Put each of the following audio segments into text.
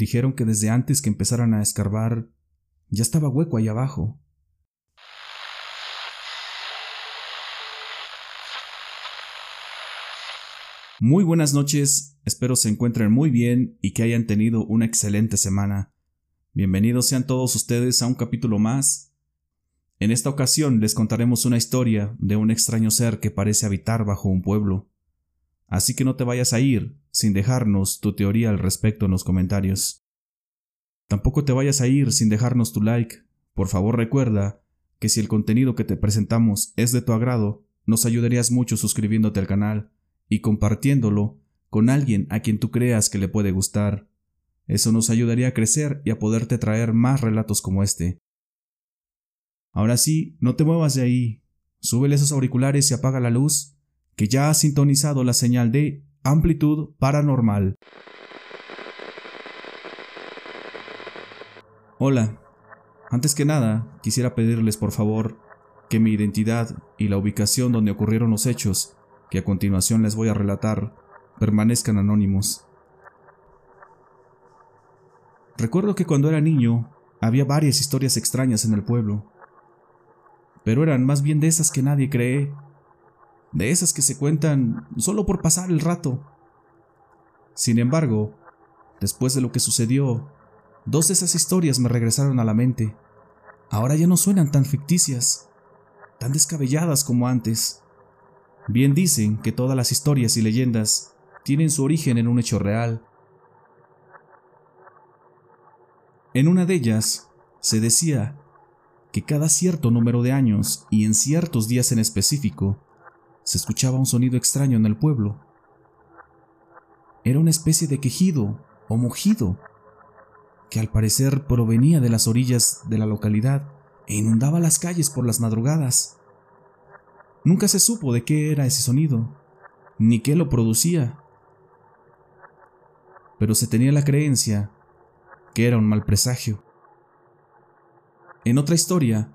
Dijeron que desde antes que empezaran a escarbar, ya estaba hueco ahí abajo. Muy buenas noches, espero se encuentren muy bien y que hayan tenido una excelente semana. Bienvenidos sean todos ustedes a un capítulo más. En esta ocasión les contaremos una historia de un extraño ser que parece habitar bajo un pueblo. Así que no te vayas a ir sin dejarnos tu teoría al respecto en los comentarios. Tampoco te vayas a ir sin dejarnos tu like. Por favor recuerda que si el contenido que te presentamos es de tu agrado, nos ayudarías mucho suscribiéndote al canal y compartiéndolo con alguien a quien tú creas que le puede gustar. Eso nos ayudaría a crecer y a poderte traer más relatos como este. Ahora sí, no te muevas de ahí. Súbele esos auriculares y apaga la luz, que ya ha sintonizado la señal de amplitud paranormal. Hola. Antes que nada, quisiera pedirles por favor que mi identidad y la ubicación donde ocurrieron los hechos que a continuación les voy a relatar permanezcan anónimos. Recuerdo que cuando era niño había varias historias extrañas en el pueblo, pero eran más bien de esas que nadie cree, de esas que se cuentan solo por pasar el rato. Sin embargo, después de lo que sucedió, dos de esas historias me regresaron a la mente. Ahora ya no suenan tan ficticias, tan descabelladas como antes. Bien dicen que todas las historias y leyendas tienen su origen en un hecho real. En una de ellas se decía que cada cierto número de años y en ciertos días en específico se escuchaba un sonido extraño en el pueblo. Era una especie de quejido o mugido que al parecer provenía de las orillas de la localidad e inundaba las calles por las madrugadas. Nunca se supo de qué era ese sonido, ni qué lo producía. Pero se tenía la creencia que era un mal presagio. En otra historia,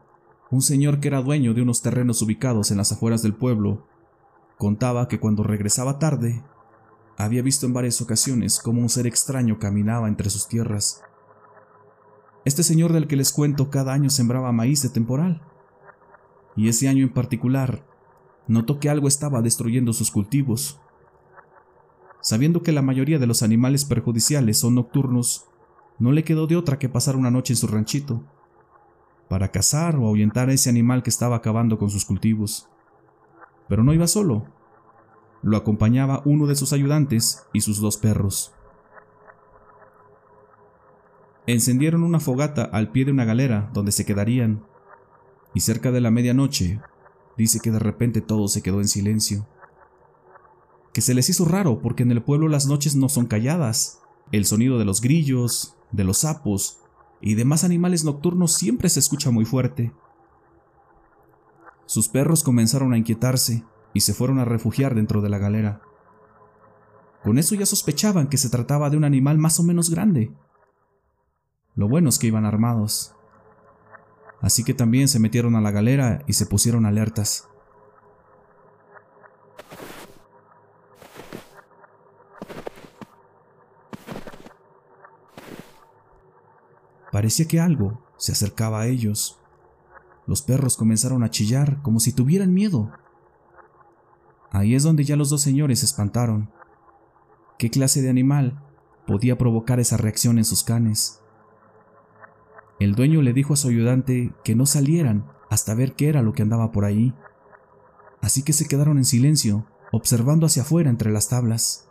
un señor que era dueño de unos terrenos ubicados en las afueras del pueblo contaba que cuando regresaba tarde, había visto en varias ocasiones cómo un ser extraño caminaba entre sus tierras. Este señor del que les cuento cada año sembraba maíz de temporal, y ese año en particular notó que algo estaba destruyendo sus cultivos. Sabiendo que la mayoría de los animales perjudiciales son nocturnos, no le quedó de otra que pasar una noche en su ranchito, para cazar o ahuyentar a ese animal que estaba acabando con sus cultivos. Pero no iba solo, lo acompañaba uno de sus ayudantes y sus dos perros. Encendieron una fogata al pie de una galera donde se quedarían, y cerca de la medianoche dice que de repente todo se quedó en silencio. Que se les hizo raro porque en el pueblo las noches no son calladas. El sonido de los grillos, de los sapos y demás animales nocturnos siempre se escucha muy fuerte. Sus perros comenzaron a inquietarse y se fueron a refugiar dentro de la galera. Con eso ya sospechaban que se trataba de un animal más o menos grande. Lo bueno es que iban armados así que también se metieron a la galera y se pusieron alertas. Parecía que algo se acercaba a ellos. Los perros comenzaron a chillar como si tuvieran miedo. Ahí es donde ya los dos señores se espantaron. ¿Qué clase de animal podía provocar esa reacción en sus canes? El dueño le dijo a su ayudante que no salieran hasta ver qué era lo que andaba por ahí. Así que se quedaron en silencio, observando hacia afuera entre las tablas.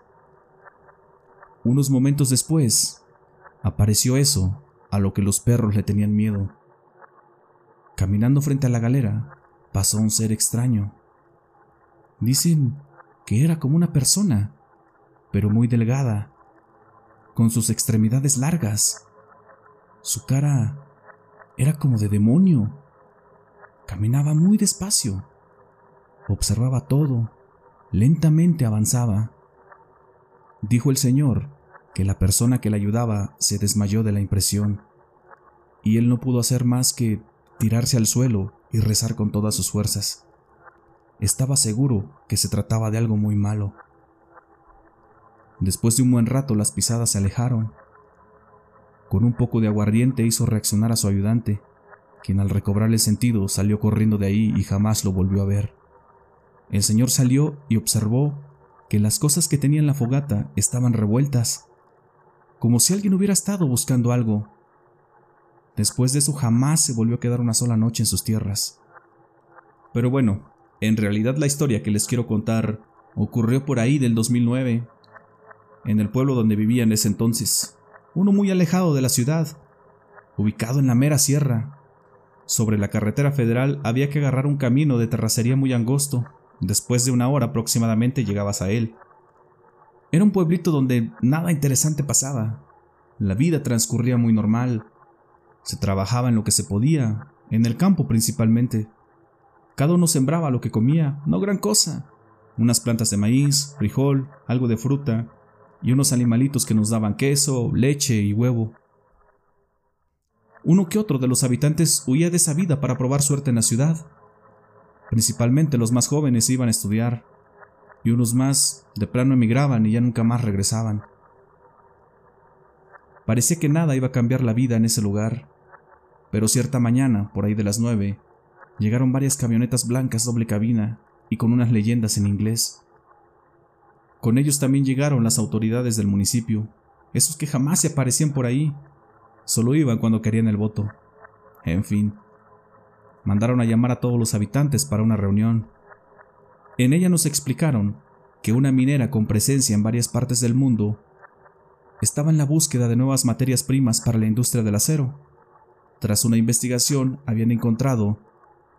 Unos momentos después, apareció eso a lo que los perros le tenían miedo. Caminando frente a la galera, pasó un ser extraño. Dicen que era como una persona, pero muy delgada, con sus extremidades largas su cara era como de demonio. Caminaba muy despacio. Observaba todo. Lentamente avanzaba. Dijo el señor que la persona que le ayudaba se desmayó de la impresión, y él no pudo hacer más que tirarse al suelo y rezar con todas sus fuerzas. Estaba seguro que se trataba de algo muy malo. Después de un buen rato las pisadas se alejaron Con un poco de aguardiente hizo reaccionar a su ayudante, quien al recobrar el sentido salió corriendo de ahí y jamás lo volvió a ver. El señor salió y observó que las cosas que tenía en la fogata estaban revueltas, como si alguien hubiera estado buscando algo. Después de eso jamás se volvió a quedar una sola noche en sus tierras. Pero bueno, en realidad la historia que les quiero contar ocurrió por ahí del 2009, en el pueblo donde vivía en ese entonces, uno muy alejado de la ciudad, ubicado en la mera sierra. Sobre la carretera federal había que agarrar un camino de terracería muy angosto, Después de una hora aproximadamente llegabas a él. Era un pueblito donde nada interesante pasaba. La vida transcurría muy normal. Se trabajaba en lo que se podía, en el campo principalmente. Cada uno sembraba lo que comía, no gran cosa. Unas plantas de maíz, frijol, algo de fruta y unos animalitos que nos daban queso, leche y huevo. Uno que otro de los habitantes huía de esa vida para probar suerte en la ciudad. Principalmente los más jóvenes iban a estudiar, y unos más de plano emigraban y ya nunca más regresaban. Parecía que nada iba a cambiar la vida en ese lugar, pero cierta mañana, por ahí de las nueve, llegaron varias camionetas blancas doble cabina y con unas leyendas en inglés. Con ellos también llegaron las autoridades del municipio, esos que jamás se aparecían por ahí, solo iban cuando querían el voto. En fin, mandaron a llamar a todos los habitantes para una reunión. En ella nos explicaron que una minera con presencia en varias partes del mundo estaba en la búsqueda de nuevas materias primas para la industria del acero. Tras una investigación habían encontrado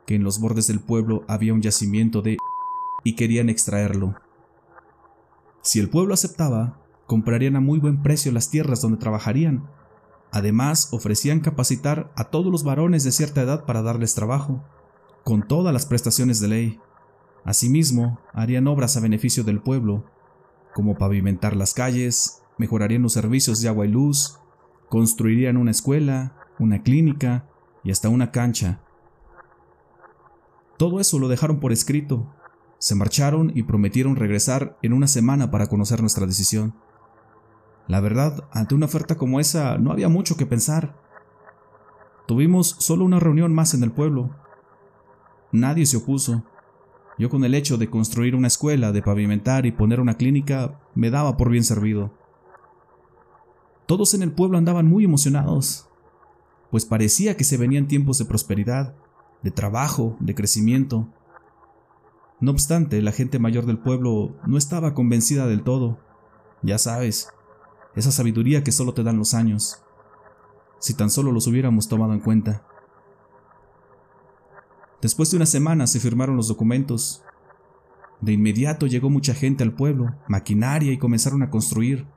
que en los bordes del pueblo había un yacimiento de y querían extraerlo. Si el pueblo aceptaba, comprarían a muy buen precio las tierras donde trabajarían Además, ofrecían capacitar a todos los varones de cierta edad para darles trabajo, con todas las prestaciones de ley. Asimismo, harían obras a beneficio del pueblo, como pavimentar las calles, mejorarían los servicios de agua y luz, construirían una escuela, una clínica y hasta una cancha. Todo eso lo dejaron por escrito. Se marcharon y prometieron regresar en una semana para conocer nuestra decisión. La verdad, ante una oferta como esa no había mucho que pensar. Tuvimos solo una reunión más en el pueblo. Nadie se opuso. Yo con el hecho de construir una escuela, de pavimentar y poner una clínica, me daba por bien servido. Todos en el pueblo andaban muy emocionados, pues parecía que se venían tiempos de prosperidad, de trabajo, de crecimiento. No obstante, la gente mayor del pueblo no estaba convencida del todo. Ya sabes, esa sabiduría que solo te dan los años, si tan solo los hubiéramos tomado en cuenta. Después de una semana se firmaron los documentos. De inmediato llegó mucha gente al pueblo, maquinaria y comenzaron a construir.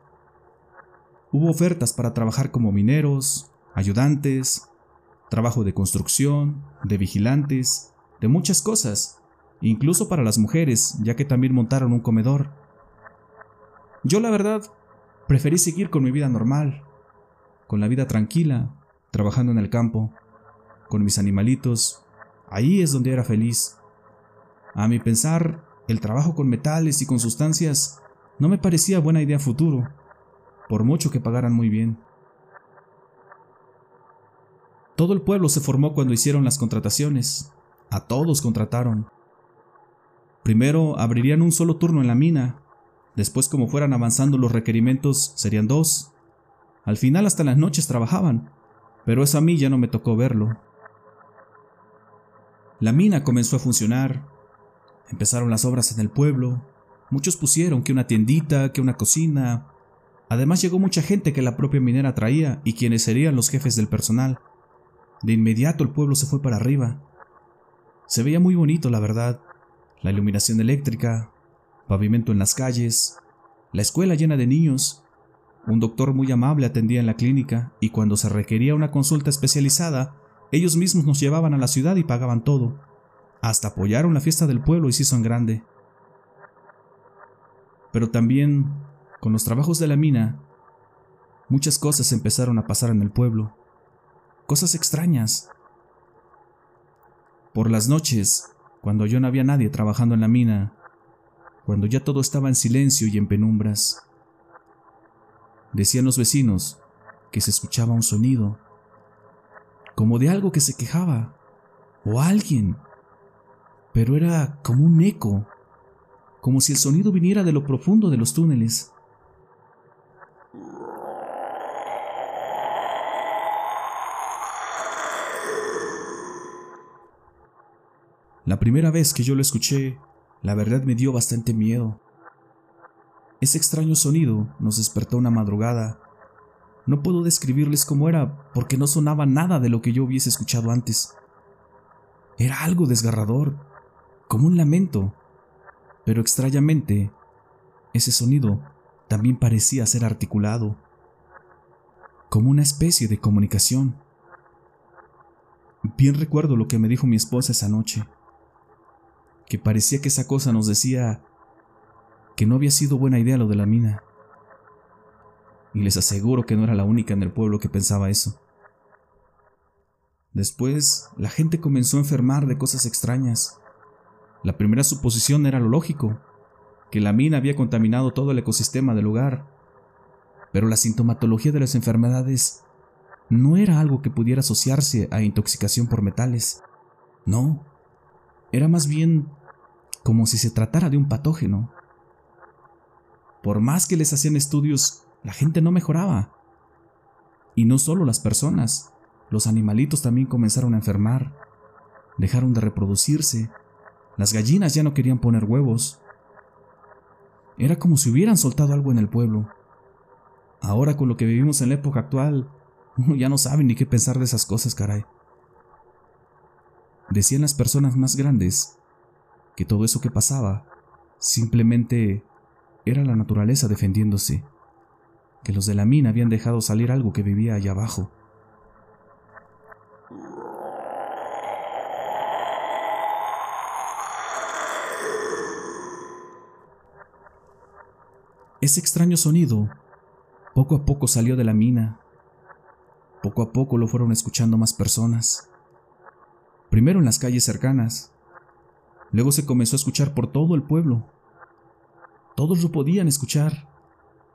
Hubo ofertas para trabajar como mineros, ayudantes, trabajo de construcción, de vigilantes, de muchas cosas, incluso para las mujeres, ya que también montaron un comedor. Yo la verdad Preferí seguir con mi vida normal, con la vida tranquila, trabajando en el campo, con mis animalitos. Ahí es donde era feliz. A mi pensar, el trabajo con metales y con sustancias no me parecía buena idea futuro, por mucho que pagaran muy bien. Todo el pueblo se formó cuando hicieron las contrataciones. A todos contrataron. Primero abrirían un solo turno en la mina Después, como fueran avanzando los requerimientos, serían dos. Al final hasta las noches trabajaban, pero eso a mí ya no me tocó verlo. La mina comenzó a funcionar. Empezaron las obras en el pueblo. Muchos pusieron que una tiendita, que una cocina. Además llegó mucha gente que la propia minera traía y quienes serían los jefes del personal. De inmediato el pueblo se fue para arriba. Se veía muy bonito, la verdad. La iluminación eléctrica, pavimento en las calles, la escuela llena de niños. Un doctor muy amable atendía en la clínica y cuando se requería una consulta especializada, ellos mismos nos llevaban a la ciudad y pagaban todo. Hasta apoyaron la fiesta del pueblo y se hizo en grande. Pero también, con los trabajos de la mina, muchas cosas empezaron a pasar en el pueblo. Cosas extrañas. Por las noches, cuando yo no había nadie trabajando en la mina, cuando ya todo estaba en silencio y en penumbras. Decían los vecinos que se escuchaba un sonido, como de algo que se quejaba, o alguien, pero era como un eco, como si el sonido viniera de lo profundo de los túneles. La primera vez que yo lo escuché, la verdad me dio bastante miedo. Ese extraño sonido nos despertó una madrugada. No puedo describirles cómo era porque no sonaba nada de lo que yo hubiese escuchado antes. Era algo desgarrador, como un lamento, pero extrañamente, ese sonido también parecía ser articulado, como una especie de comunicación. Bien recuerdo lo que me dijo mi esposa esa noche que parecía que esa cosa nos decía que no había sido buena idea lo de la mina. Y les aseguro que no era la única en el pueblo que pensaba eso. Después, la gente comenzó a enfermar de cosas extrañas. La primera suposición era lo lógico, que la mina había contaminado todo el ecosistema del lugar. Pero la sintomatología de las enfermedades no era algo que pudiera asociarse a intoxicación por metales. No, era más bien como si se tratara de un patógeno. Por más que les hacían estudios, la gente no mejoraba. Y no solo las personas, los animalitos también comenzaron a enfermar, dejaron de reproducirse, las gallinas ya no querían poner huevos. Era como si hubieran soltado algo en el pueblo. Ahora con lo que vivimos en la época actual, uno ya no sabe ni qué pensar de esas cosas, caray. Decían las personas más grandes que todo eso que pasaba simplemente era la naturaleza defendiéndose, que los de la mina habían dejado salir algo que vivía allá abajo. Ese extraño sonido poco a poco salió de la mina. Poco a poco lo fueron escuchando más personas. Primero en las calles cercanas, Luego se comenzó a escuchar por todo el pueblo. Todos lo podían escuchar,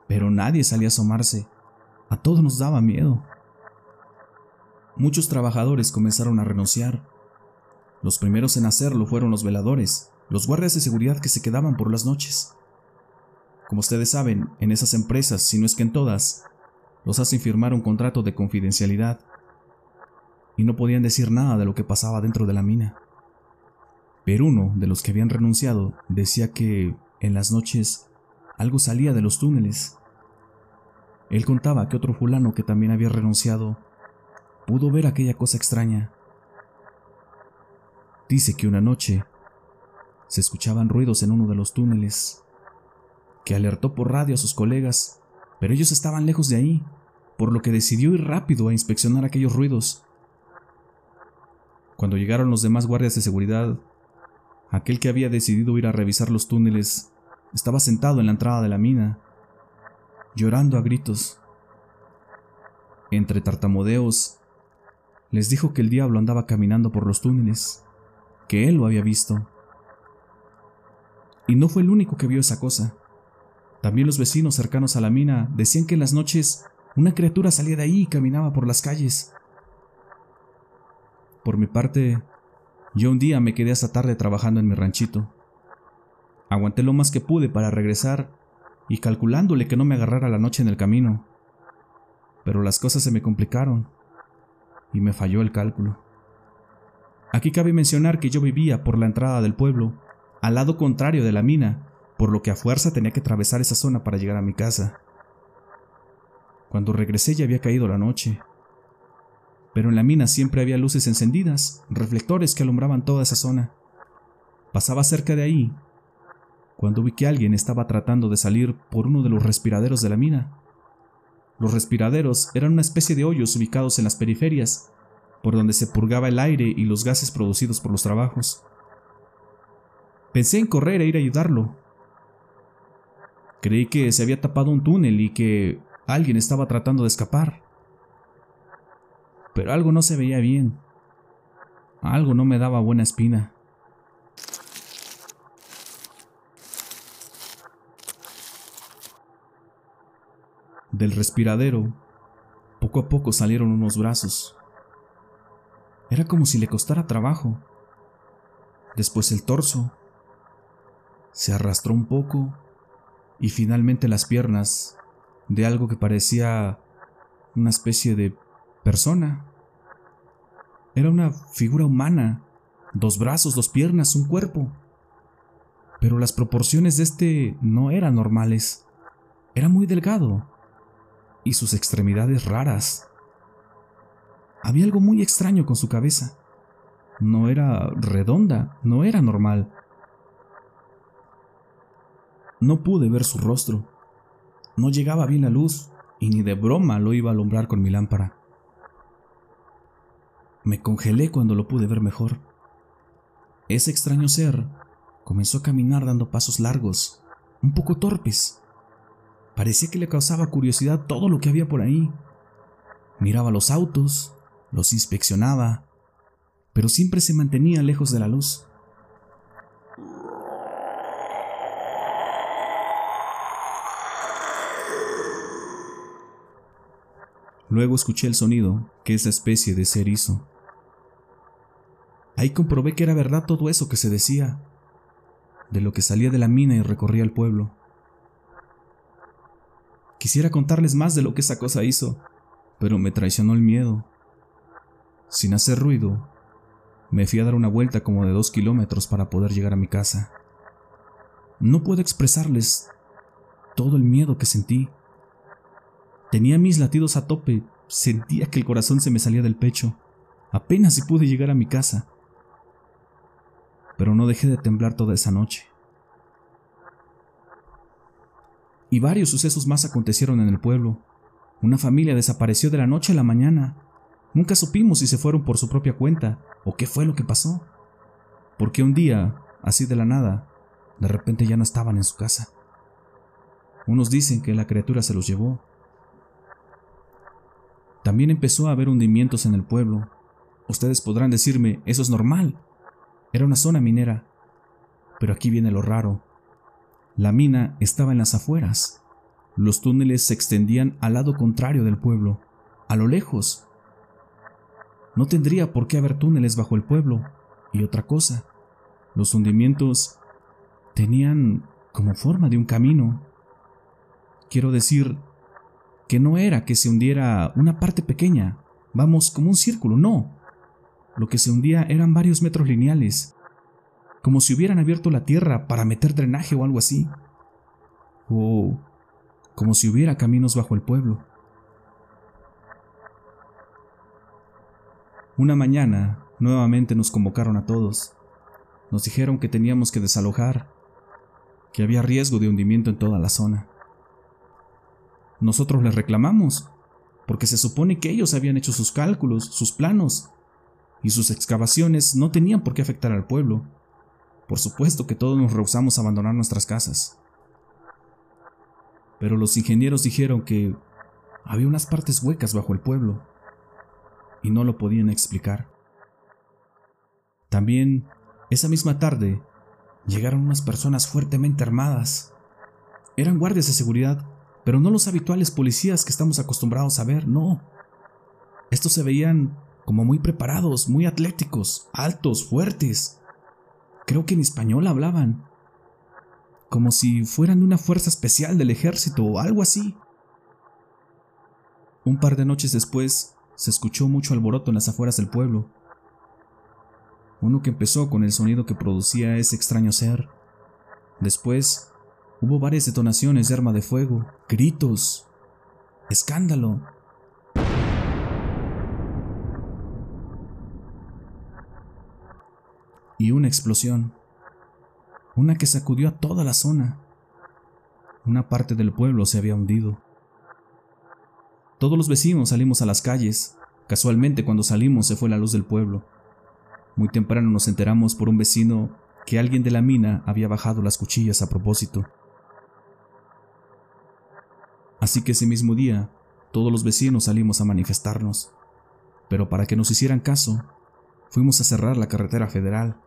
pero nadie salía a asomarse. A todos nos daba miedo. Muchos trabajadores comenzaron a renunciar. Los primeros en hacerlo fueron los veladores, los guardias de seguridad que se quedaban por las noches. Como ustedes saben, en esas empresas, si no es que en todas, los hacen firmar un contrato de confidencialidad y no podían decir nada de lo que pasaba dentro de la mina. Pero uno de los que habían renunciado decía que en las noches algo salía de los túneles. Él contaba que otro fulano que también había renunciado pudo ver aquella cosa extraña. Dice que una noche se escuchaban ruidos en uno de los túneles, que alertó por radio a sus colegas, pero ellos estaban lejos de ahí, por lo que decidió ir rápido a inspeccionar aquellos ruidos. Cuando llegaron los demás guardias de seguridad, Aquel que había decidido ir a revisar los túneles estaba sentado en la entrada de la mina, llorando a gritos. Entre tartamudeos, les dijo que el diablo andaba caminando por los túneles, que él lo había visto. Y no fue el único que vio esa cosa. También los vecinos cercanos a la mina decían que en las noches una criatura salía de ahí y caminaba por las calles. Por mi parte, yo un día me quedé hasta tarde trabajando en mi ranchito. Aguanté lo más que pude para regresar y calculándole que no me agarrara la noche en el camino. Pero las cosas se me complicaron y me falló el cálculo. Aquí cabe mencionar que yo vivía por la entrada del pueblo, al lado contrario de la mina, por lo que a fuerza tenía que atravesar esa zona para llegar a mi casa. Cuando regresé ya había caído la noche pero en la mina siempre había luces encendidas, reflectores que alumbraban toda esa zona. Pasaba cerca de ahí cuando vi que alguien estaba tratando de salir por uno de los respiraderos de la mina. Los respiraderos eran una especie de hoyos ubicados en las periferias, por donde se purgaba el aire y los gases producidos por los trabajos. Pensé en correr e ir a ayudarlo. Creí que se había tapado un túnel y que alguien estaba tratando de escapar pero algo no se veía bien. Algo no me daba buena espina. Del respiradero, poco a poco salieron unos brazos. Era como si le costara trabajo. Después el torso. Se arrastró un poco y finalmente las piernas de algo que parecía una especie de persona. Era una figura humana, dos brazos, dos piernas, un cuerpo. Pero las proporciones de este no eran normales. Era muy delgado y sus extremidades raras. Había algo muy extraño con su cabeza. No era redonda, no era normal. No pude ver su rostro. No llegaba bien la luz y ni de broma lo iba a alumbrar con mi lámpara. Me congelé cuando lo pude ver mejor. Ese extraño ser comenzó a caminar dando pasos largos, un poco torpes. Parecía que le causaba curiosidad todo lo que había por ahí. Miraba los autos, los inspeccionaba, pero siempre se mantenía lejos de la luz. Luego escuché el sonido que esa especie de ser hizo. Ahí comprobé que era verdad todo eso que se decía, de lo que salía de la mina y recorría el pueblo. Quisiera contarles más de lo que esa cosa hizo, pero me traicionó el miedo. Sin hacer ruido, me fui a dar una vuelta como de dos kilómetros para poder llegar a mi casa. No puedo expresarles todo el miedo que sentí. Tenía mis latidos a tope, sentía que el corazón se me salía del pecho. Apenas si pude llegar a mi casa. Pero no dejé de temblar toda esa noche. Y varios sucesos más acontecieron en el pueblo. Una familia desapareció de la noche a la mañana. Nunca supimos si se fueron por su propia cuenta o qué fue lo que pasó. Porque un día, así de la nada, de repente ya no estaban en su casa. Unos dicen que la criatura se los llevó. También empezó a haber hundimientos en el pueblo. Ustedes podrán decirme, eso es normal. Era una zona minera. Pero aquí viene lo raro. La mina estaba en las afueras. Los túneles se extendían al lado contrario del pueblo, a lo lejos, no tendría por qué haber túneles bajo el pueblo. Y otra cosa, los hundimientos tenían como forma de un camino. Quiero decir que no era que se hundiera una parte pequeña, vamos, como un círculo, no. Lo que se hundía eran varios metros lineales, como si hubieran abierto la tierra para meter drenaje o algo así. O como si hubiera caminos bajo el pueblo. Una mañana, nuevamente nos convocaron a todos. Nos dijeron que teníamos que desalojar, que había riesgo de hundimiento en toda la zona. Nosotros les reclamamos, porque se supone que ellos habían hecho sus cálculos, sus planos, y sus excavaciones no tenían por qué afectar al pueblo. Por supuesto que todos nos rehusamos a abandonar nuestras casas. Pero los ingenieros dijeron que había unas partes huecas bajo el pueblo y no lo podían explicar. También, esa misma tarde, llegaron unas personas fuertemente armadas. Eran guardias de seguridad, pero no los habituales policías que estamos acostumbrados a ver, no. Estos se veían como muy preparados, muy atléticos, altos, fuertes. Creo que en español hablaban. Como si fueran de una fuerza especial del ejército o algo así. Un par de noches después, se escuchó mucho alboroto en las afueras del pueblo. Uno que empezó con el sonido que producía ese extraño ser. Después, hubo varias detonaciones de arma de fuego, gritos, escándalo. Y una explosión. Una que sacudió a toda la zona. Una parte del pueblo se había hundido. Todos los vecinos salimos a las calles. Casualmente cuando salimos se fue la luz del pueblo. Muy temprano nos enteramos por un vecino que alguien de la mina había bajado las cuchillas a propósito. Así que ese mismo día, todos los vecinos salimos a manifestarnos. Pero para que nos hicieran caso, fuimos a cerrar la carretera federal.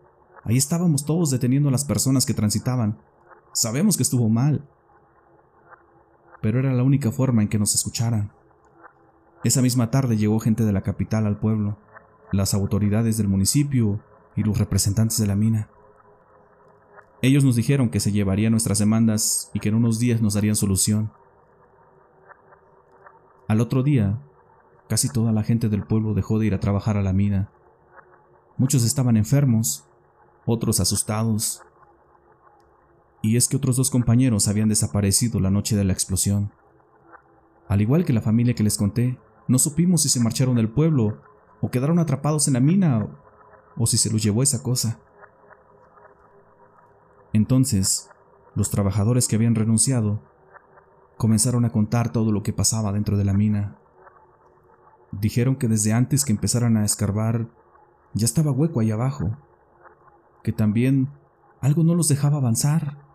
Ahí estábamos todos deteniendo a las personas que transitaban. Sabemos que estuvo mal, pero era la única forma en que nos escucharan. Esa misma tarde llegó gente de la capital al pueblo, las autoridades del municipio y los representantes de la mina. Ellos nos dijeron que se llevarían nuestras demandas y que en unos días nos darían solución. Al otro día, casi toda la gente del pueblo dejó de ir a trabajar a la mina. Muchos estaban enfermos, otros asustados. Y es que otros dos compañeros habían desaparecido la noche de la explosión. Al igual que la familia que les conté, no supimos si se marcharon del pueblo o quedaron atrapados en la mina o, si se los llevó esa cosa. Entonces, los trabajadores que habían renunciado comenzaron a contar todo lo que pasaba dentro de la mina. Dijeron que desde antes que empezaran a escarbar ya estaba hueco ahí abajo, que también algo no los dejaba avanzar.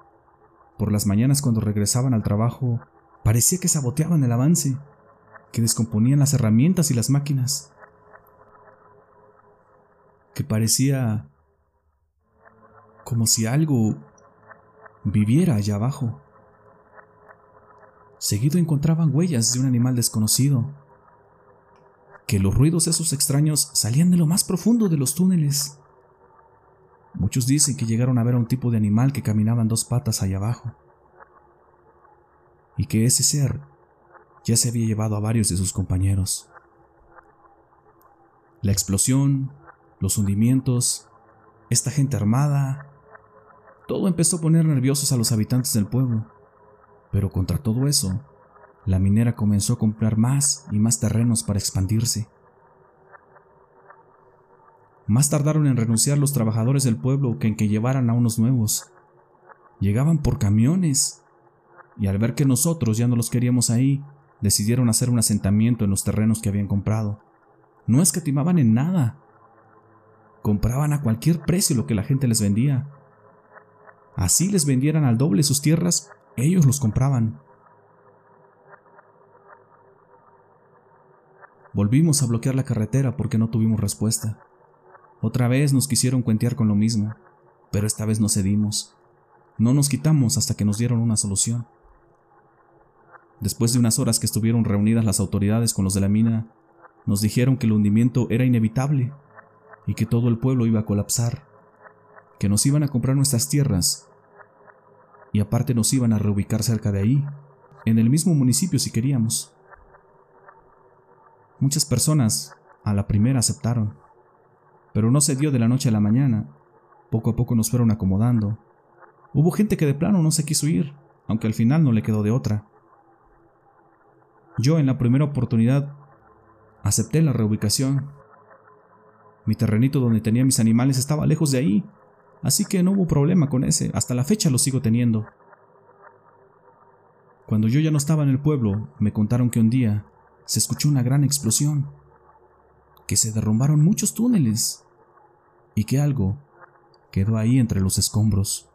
Por las mañanas cuando regresaban al trabajo, parecía que saboteaban el avance, que descomponían las herramientas y las máquinas, que parecía como si algo viviera allá abajo. Seguido encontraban huellas de un animal desconocido, que los ruidos esos extraños salían de lo más profundo de los túneles. Muchos dicen que llegaron a ver a un tipo de animal que caminaba en dos patas allá abajo, y que ese ser ya se había llevado a varios de sus compañeros. La explosión, los hundimientos, esta gente armada, todo empezó a poner nerviosos a los habitantes del pueblo. Pero contra todo eso, la minera comenzó a comprar más y más terrenos para expandirse. Más tardaron en renunciar los trabajadores del pueblo que en que llevaran a unos nuevos. Llegaban por camiones, y al ver que nosotros ya no los queríamos ahí, decidieron hacer un asentamiento en los terrenos que habían comprado. No escatimaban en nada. Compraban a cualquier precio lo que la gente les vendía. Así les vendieran al doble sus tierras, ellos los compraban. Volvimos a bloquear la carretera porque no tuvimos respuesta. Otra vez nos quisieron cuentear con lo mismo, pero esta vez no cedimos. No nos quitamos hasta que nos dieron una solución. Después de unas horas que estuvieron reunidas las autoridades con los de la mina, nos dijeron que el hundimiento era inevitable y que todo el pueblo iba a colapsar, que nos iban a comprar nuestras tierras y aparte nos iban a reubicar cerca de ahí, en el mismo municipio si queríamos. Muchas personas a la primera aceptaron, pero no se dio de la noche a la mañana. Poco a poco nos fueron acomodando. Hubo gente que de plano no se quiso ir, aunque al final no le quedó de otra. Yo en la primera oportunidad acepté la reubicación. Mi terrenito donde tenía mis animales estaba lejos de ahí, así que no hubo problema con ese, hasta la fecha lo sigo teniendo. Cuando yo ya no estaba en el pueblo, me contaron que un día se escuchó una gran explosión, que se derrumbaron muchos túneles y que algo quedó ahí entre los escombros.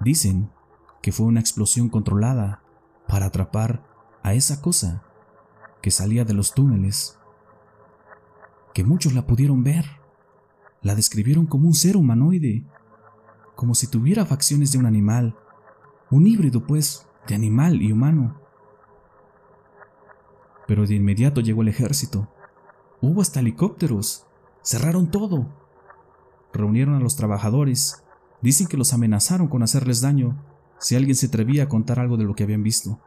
Dicen que fue una explosión controlada para atrapar a esa cosa que salía de los túneles, que muchos la pudieron ver, la describieron como un ser humanoide, como si tuviera facciones de un animal, un híbrido pues de animal y humano. Pero de inmediato llegó el ejército. Hubo hasta helicópteros. Cerraron todo. Reunieron a los trabajadores. Dicen que los amenazaron con hacerles daño si alguien se atrevía a contar algo de lo que habían visto.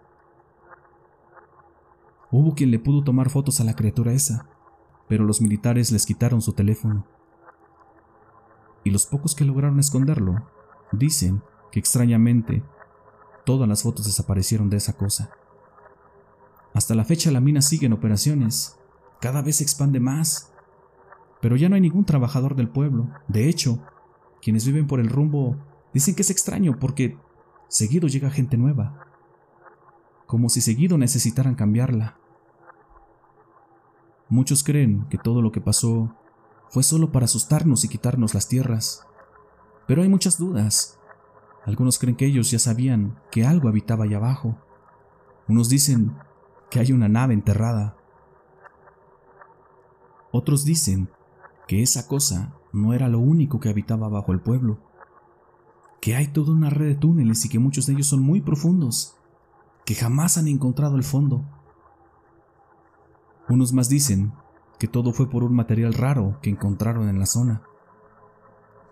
Hubo quien le pudo tomar fotos a la criatura esa, pero los militares les quitaron su teléfono. Y los pocos que lograron esconderlo dicen que extrañamente todas las fotos desaparecieron de esa cosa. Hasta la fecha la mina sigue en operaciones, cada vez se expande más, pero ya no hay ningún trabajador del pueblo. De hecho, quienes viven por el rumbo dicen que es extraño porque seguido llega gente nueva, como si seguido necesitaran cambiarla. Muchos creen que todo lo que pasó fue solo para asustarnos y quitarnos las tierras, pero hay muchas dudas. Algunos creen que ellos ya sabían que algo habitaba allá abajo. Unos dicen que hay una nave enterrada. Otros dicen que esa cosa no era lo único que habitaba bajo el pueblo, que hay toda una red de túneles y que muchos de ellos son muy profundos, que jamás han encontrado el fondo. Unos más dicen que todo fue por un material raro que encontraron en la zona.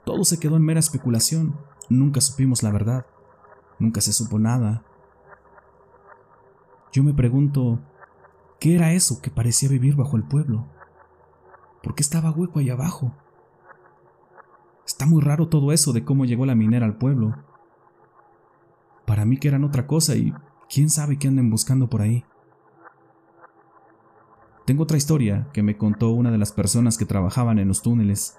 Todo se quedó en mera especulación, nunca supimos la verdad, nunca se supo nada. Yo me pregunto, ¿qué era eso que parecía vivir bajo el pueblo? ¿Por qué estaba hueco ahí abajo? Está muy raro todo eso de cómo llegó la minera al pueblo. Para mí que eran otra cosa y quién sabe qué anden buscando por ahí. Tengo otra historia que me contó una de las personas que trabajaban en los túneles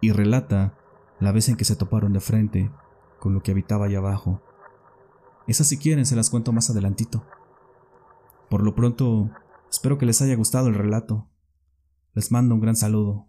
y relata la vez en que se toparon de frente con lo que habitaba allá abajo. Esas si quieren se las cuento más adelantito. Por lo pronto, espero que les haya gustado el relato. Les mando un gran saludo.